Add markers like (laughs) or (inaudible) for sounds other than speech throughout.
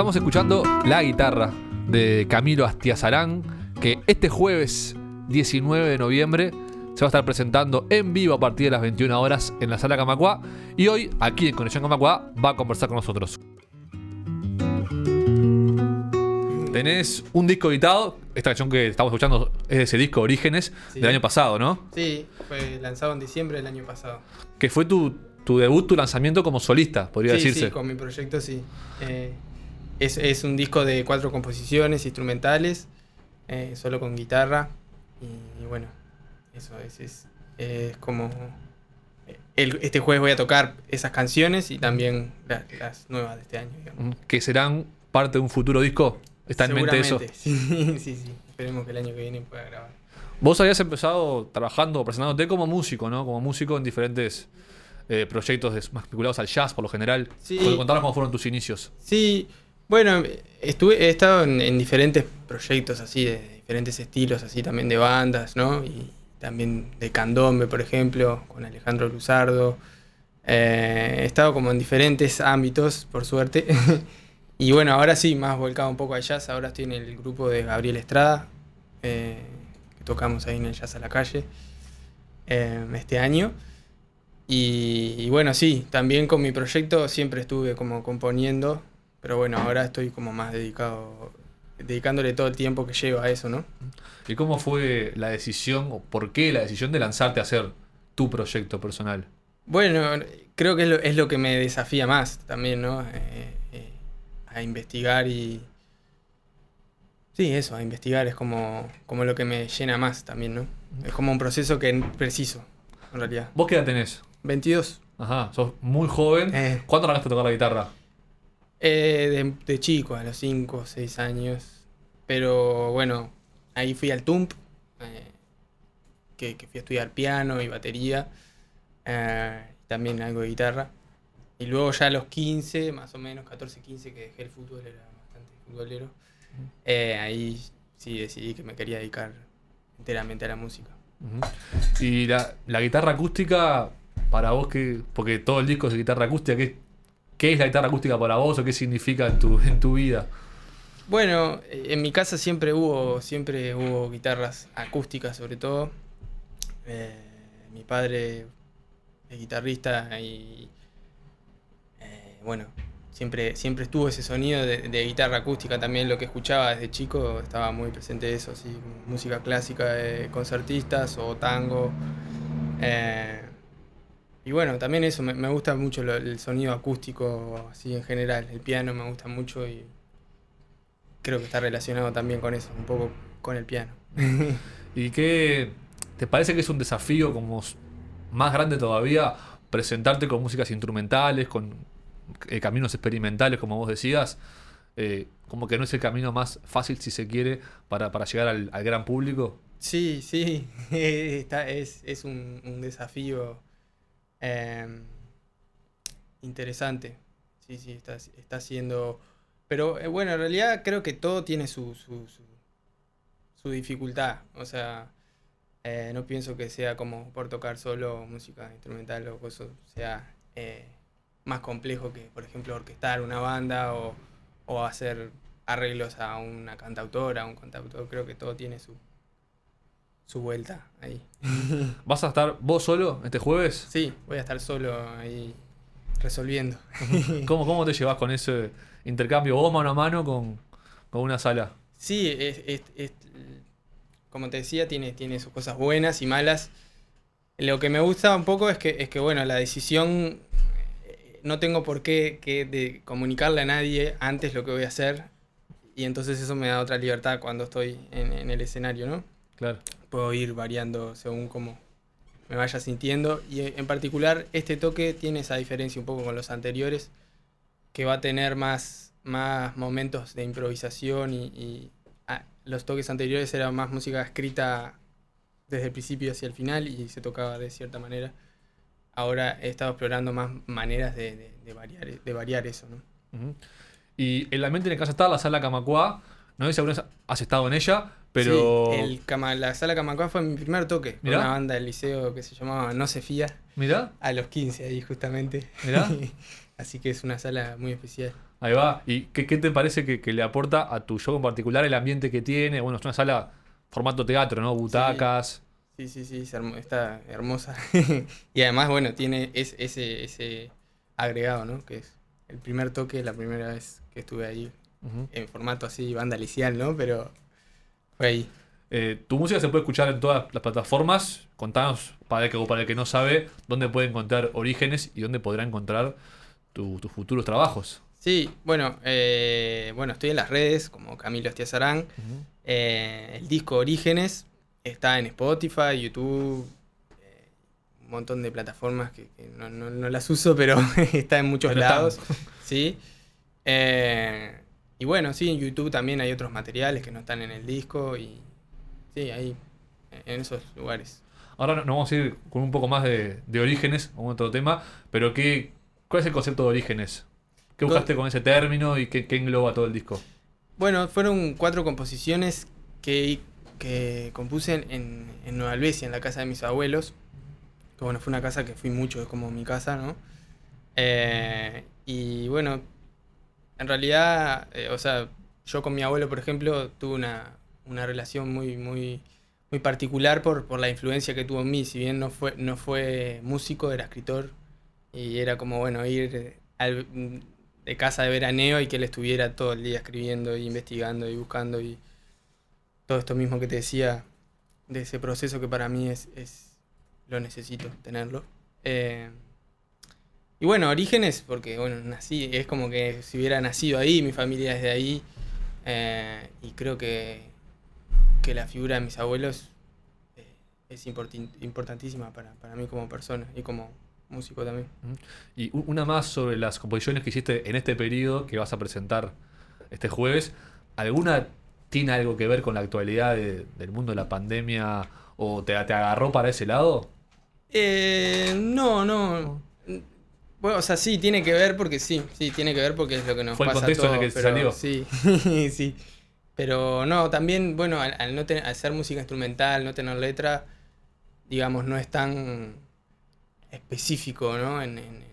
Estamos escuchando la guitarra de Camilo Astiazarán, que este jueves 19 de noviembre se va a estar presentando en vivo a partir de las 21 horas en la sala Camacuá. Y hoy, aquí en Conexión Camacuá, va a conversar con nosotros. Tenés un disco editado, esta canción que estamos escuchando es de ese disco Orígenes Sí. del año pasado, ¿no? Sí, fue lanzado en diciembre del año pasado. Que fue tu, tu debut, tu lanzamiento como solista, podría sí, decirse. sí, con mi proyecto sí. Eh, es, es un disco de cuatro composiciones instrumentales, eh, solo con guitarra. Y, y bueno, eso es, es, es como... eh, el- este jueves voy a tocar esas canciones y también la- las nuevas de este año. digamos. Mm, Que serán parte de un futuro disco. ¿Está en mente eso? (laughs) Sí, sí, sí. Esperemos que el año que viene pueda grabar. Vos habías empezado trabajando, presentándote como músico, ¿no? Como músico en diferentes eh, proyectos más vinculados al jazz, por lo general. Sí. ¿Puedes contarnos cómo fueron tus inicios? Sí, bueno, estuve, he estado en, en diferentes proyectos así, de diferentes estilos, así también de bandas, ¿no? Y también de candombe, por ejemplo, con Alejandro Luzardo. Eh, he estado como en diferentes ámbitos, por suerte. (laughs) y bueno, ahora sí, más volcado un poco al jazz. Ahora estoy en el grupo de Gabriel Estrada, eh, que tocamos ahí en el Jazz a la Calle eh, este año. Y bueno, sí, también con mi proyecto siempre estuve como componiendo, pero bueno, ahora estoy como más dedicado, dedicándole todo el tiempo que llevo a eso, ¿no? ¿Y cómo fue la decisión, o por qué la decisión de lanzarte a hacer tu proyecto personal? Bueno, creo que es lo, es lo que me desafía más también, ¿no? Eh, eh, a investigar y... Sí, eso, a investigar es como, como lo que me llena más también, ¿no? Es como un proceso que es preciso, en realidad. ¿Vos qué edad tenés? 22. Ajá, sos muy joven. Eh. ¿Cuándo arrancaste a tocar la guitarra? Eh, de, chico, a los 5 o 6 años. Pero bueno, ahí fui al TUMP, eh, que, fui a estudiar piano y batería, eh, también algo de guitarra. Y luego ya a los 15, más o menos, 14, 15, que dejé el fútbol, era bastante futbolero. eh, ahí sí decidí que me quería dedicar enteramente a la música. Y la, la guitarra acústica, para vos, que porque todo el disco es de guitarra acústica, ¿qué, qué es la guitarra acústica para vos o qué significa en tu, en tu vida? Bueno, en mi casa siempre hubo, siempre hubo guitarras acústicas sobre todo. Eh, mi padre es guitarrista y eh, bueno, siempre, siempre estuvo ese sonido de, de guitarra acústica también lo que escuchaba desde chico, estaba muy presente eso, así, música clásica de concertistas o tango. Eh, y bueno, también eso, me, me gusta mucho lo- el sonido acústico así en general, el piano me gusta mucho y creo que está relacionado también con eso, un poco con el piano. (laughs) ¿Y qué te parece que es un desafío como más grande todavía presentarte con músicas instrumentales, con eh, caminos experimentales, como vos decías? Eh, como que no es el camino más fácil, si se quiere, para, para llegar al, al gran público. Sí, sí, (laughs) está, es, es un, un desafío em, interesante. Sí, sí, está, está siendo... Pero eh, bueno, en realidad creo que todo tiene su, su, su, dificultad. O sea, eh, no pienso que sea como por tocar solo música instrumental o cosas, sea eh, más complejo que, por ejemplo, orquestar una banda o, o hacer arreglos a una cantautora, a un cantautor. Creo que todo tiene su, su vuelta ahí. (laughs) ¿Vas a estar vos solo este jueves? Sí, voy a estar solo ahí resolviendo. (laughs) ¿Cómo, cómo te llevas con ese intercambio vos mano a mano con, con una sala? Sí, es, es- es- como te decía, tiene, tiene sus cosas buenas y malas. Lo que me gusta un poco es que, es que bueno, la decisión eh, no tengo por qué que de comunicarle a nadie antes lo que voy a hacer. Y entonces eso me da otra libertad cuando estoy en, en el escenario, ¿no? Claro. Puedo ir variando según cómo me vaya sintiendo. Y en particular, este toque tiene esa diferencia un poco con los anteriores, que va a tener más, más momentos de improvisación y, ah, los toques anteriores eran más música escrita desde el principio hacia el final y se tocaba de cierta manera. Ahora he estado explorando más maneras de, variar, de variar eso, ¿no? Ujú. Y el ambiente en el que estar, la sala Camacuá, No sé si alguna vez has estado en ella, pero. Sí, el Cama- la sala Camacua fue mi primer toque. Con Mirá. una banda del liceo que se llamaba No se fía. Mirá, A los 15 ahí justamente. Mirá. (laughs) Así que es una sala muy especial. ahí va. ¿Y qué, qué te parece que, que le aporta a tu show en particular el ambiente que tiene? Bueno, es una sala formato teatro, ¿no? Butacas. Sí, sí, sí, es hermo- está hermosa. (laughs) y además, bueno, tiene es- ese, ese agregado, ¿no? Que es el primer toque, la primera vez que estuve ahí En formato así, banda licial, ¿no? Pero fue ahí. Eh, tu música se puede escuchar en todas las plataformas. Contanos, para el que, para el que no sabe, dónde puede encontrar Orígenes y dónde podrá encontrar tu- tus futuros trabajos. Sí, bueno, eh, bueno, estoy en las redes como Camilo Estiazarán. Eh, el disco Orígenes está en Spotify, YouTube, eh, un montón de plataformas que, que no, no- no las uso, pero (laughs) está en muchos Pero están. lados. Sí. Y bueno, sí, en YouTube también hay otros materiales que no están en el disco y sí, ahí, en esos lugares. Ahora no- nos vamos a ir con un poco más de, de Orígenes, con otro tema, pero ¿qué, ¿cuál es el concepto de Orígenes? ¿Qué buscaste con ese término y qué, qué engloba todo el disco? Bueno, fueron cuatro composiciones que, que compuse en, en Nueva Albesia, en la casa de mis abuelos. Que bueno, fue una casa que fui mucho, es como mi casa, ¿no? Eh, y bueno, en realidad, eh, o sea, yo con mi abuelo, por ejemplo, tuve una, una relación muy, muy, muy particular por, por la influencia que tuvo en mí. Si bien no fue, no fue músico, era escritor. Y era como, bueno, ir al- de casa de veraneo y que él estuviera todo el día escribiendo y investigando y buscando y todo esto mismo que te decía de ese proceso que para mí es, es lo necesito tenerlo. Eh, y bueno, orígenes, porque bueno, nací, es como que si hubiera nacido ahí, mi familia es de ahí, eh, y creo que, que la figura de mis abuelos eh, es importantísima para, para mí como persona y como músico también. Y una más sobre las composiciones que hiciste en este periodo que vas a presentar este jueves. ¿Alguna tiene algo que ver con la actualidad de- del mundo de la pandemia o te, te agarró para ese lado? Eh, no, no. Bueno, o sea, sí, tiene que ver porque sí, sí, tiene que ver porque es lo que nos Fue el pasa contexto a en el que pero salió. Sí, (laughs) sí. Pero no, también, bueno, al, al no tener, al ser música instrumental, no tener letra, digamos, no es tan específico, ¿no? En, en-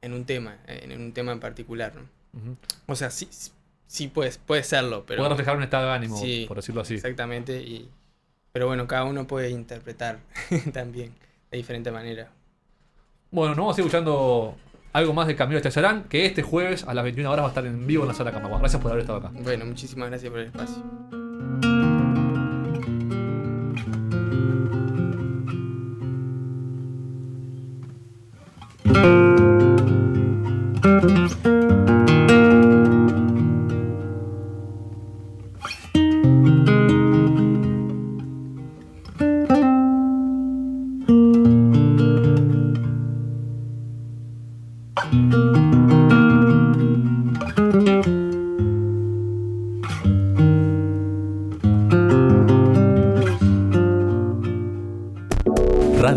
en un tema, en, un tema en particular, ¿no? O sea, sí, sí, sí puede, puede serlo, pero... Puede reflejar un estado de ánimo, Sí, por decirlo así. Exactamente, y, pero bueno, cada uno puede interpretar (laughs) también de diferente manera. Bueno, nos vamos a ir escuchando algo más de Camilo Estacerán, que este jueves a las 21 horas va a estar en vivo en la sala Camagua. Gracias por haber estado acá. Bueno, muchísimas gracias por el espacio.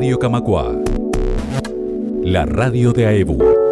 Radio Camacua. La radio de AEBU.